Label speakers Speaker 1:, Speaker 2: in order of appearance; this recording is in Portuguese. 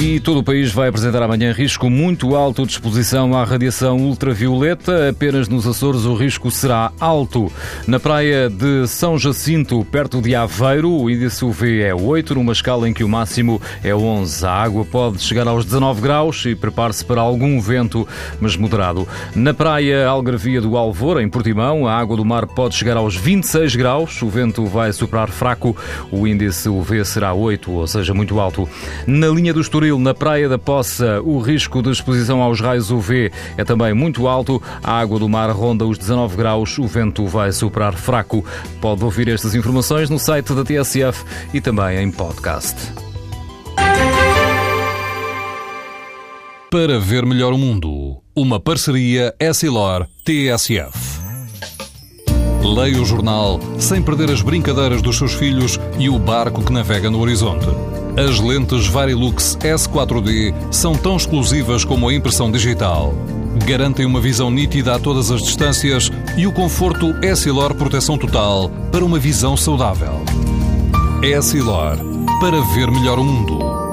Speaker 1: E todo o país vai apresentar amanhã risco muito alto de exposição à radiação ultravioleta. Apenas nos Açores o risco será alto. Na praia de São Jacinto, perto de Aveiro, o índice UV é 8, numa escala em que o máximo é 11. A água pode chegar aos 19 graus e prepare-se para algum vento, mas moderado. Na praia Algarvia do Alvor, em Portimão, a água do mar pode chegar aos 26 graus. O vento vai soprar fraco. O índice UV será 8, ou seja, muito alto. Na linha do Estoril, na Praia da Poça, o risco de exposição aos raios UV é também muito alto. A água do mar ronda os 19 graus. O vento vai soprar fraco. Pode ouvir estas informações no site da TSF e também em podcast. Para ver melhor o mundo, uma parceria Essilor-TSF. Leia o jornal sem perder as brincadeiras dos seus filhos e o barco que navega no horizonte. As lentes Varilux S4D são tão exclusivas como a impressão digital. Garantem uma visão nítida a todas as distâncias e o conforto Essilor Proteção Total para uma visão saudável. Essilor, para ver melhor o mundo.